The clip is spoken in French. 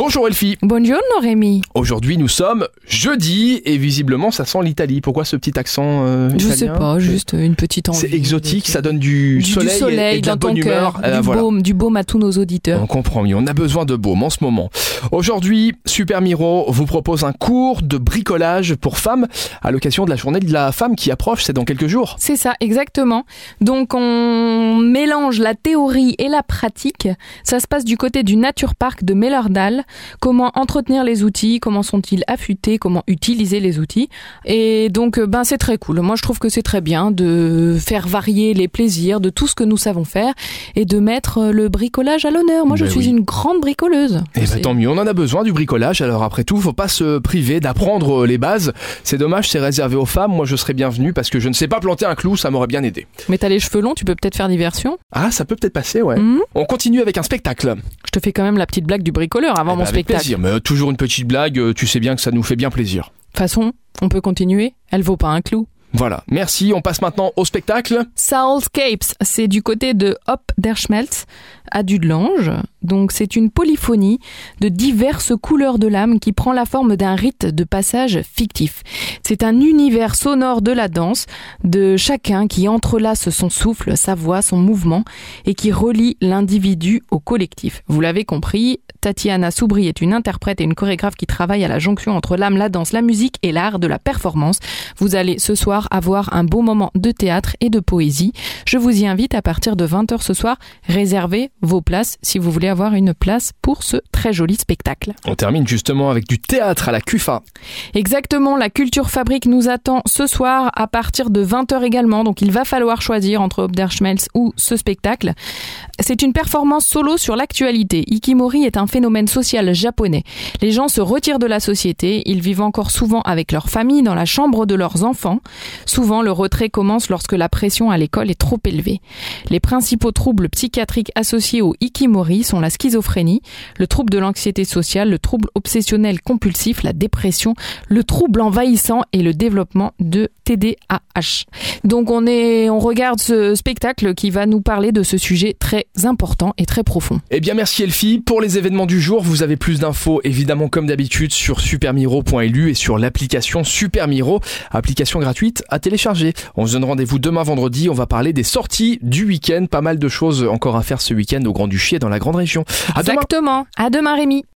Bonjour Elfie. Buongiorno Rémi. Aujourd'hui nous sommes jeudi et visiblement ça sent l'Italie. Pourquoi ce petit accent euh, Je italien sais pas, juste une petite envie. C'est exotique, ça donne du, du, soleil, du soleil et de la dans ton bonne humeur. cœur, Euh, du, voilà. baume, du baume à tous nos auditeurs. On comprend mieux, on a besoin de baume en ce moment. Aujourd'hui, Super Miro vous propose un cours de bricolage pour femmes à l'occasion de la journée de la femme qui approche, c'est dans quelques jours. C'est ça, exactement. Donc on mélange la théorie et la pratique. Ça se passe du côté du Nature Park de Mellerdal. Comment entretenir les outils, comment sont-ils affûtés, comment utiliser les outils. Et donc euh, ben c'est très cool. Moi je trouve que c'est très bien de faire varier les plaisirs de tout ce que nous savons faire et de mettre euh, le bricolage à l'honneur. Moi je Ben suis oui. une grande bricoleuse. Et bah C'est- tant mieux, on en a besoin du bricolage. Alors après tout, faut pas se priver d'apprendre les bases. C'est dommage, c'est réservé aux femmes. Moi, je serais bienvenu parce que je ne sais pas planter un clou, ça m'aurait bien aidé. Mais t'as les cheveux longs, tu peux peut-être faire diversion. Ah, ça peut peut-être passer, ouais. Mhm. On continue avec un spectacle. Je te fais quand même la petite blague du bricoleur avant Eh mon avec spectacle. plaisir, mais euh, toujours une petite blague. euh, Tu sais bien que ça nous fait bien plaisir. De toute façon, on peut continuer. Elle vaut pas un clou. Voilà. Merci. On passe maintenant au spectacle. Soulscapes, c'est du côté de Hop der Schmelz à Dudelange. Donc c'est une polyphonie de diverses couleurs de l'âme qui prend la forme d'un rite de passage fictif. C'est un univers sonore de la danse, de chacun qui entrelace son souffle, sa voix, son mouvement et qui relie l'individu au collectif. Vous l'avez compris, Tatiana Soubry est une interprète et une chorégraphe qui travaille à la jonction entre l'âme, la danse, la musique et l'art de la performance. Vous allez ce soir avoir un beau moment de théâtre et de poésie. Je vous y invite à partir de 20h ce soir. Réservez vos places si vous voulez avoir une place pour ce très joli spectacle. On termine justement avec du théâtre à la CUFA. Exactement, la Culture Fabrique nous attend ce soir à partir de 20h également, donc il va falloir choisir entre Obderschmelz ou ce spectacle. C'est une performance solo sur l'actualité. Ikimori est un phénomène social japonais. Les gens se retirent de la société, ils vivent encore souvent avec leur famille dans la chambre de leurs enfants. Souvent, le retrait commence lorsque la pression à l'école est trop élevée. Les principaux troubles psychiatriques associés au Ikimori sont la schizophrénie, le trouble de l'anxiété sociale, le trouble obsessionnel compulsif, la dépression, le trouble envahissant et le développement de TDAH. Donc on est, on regarde ce spectacle qui va nous parler de ce sujet très important et très profond. Eh bien, merci Elfie. Pour les événements du jour, vous avez plus d'infos, évidemment, comme d'habitude, sur supermiro.lu et sur l'application Supermiro, application gratuite à télécharger. On se donne rendez-vous demain vendredi. On va parler des sorties du week-end. Pas mal de choses encore à faire ce week-end au Grand-Duché et dans la Grande Région. À demain. Exactement. À demain Rémi.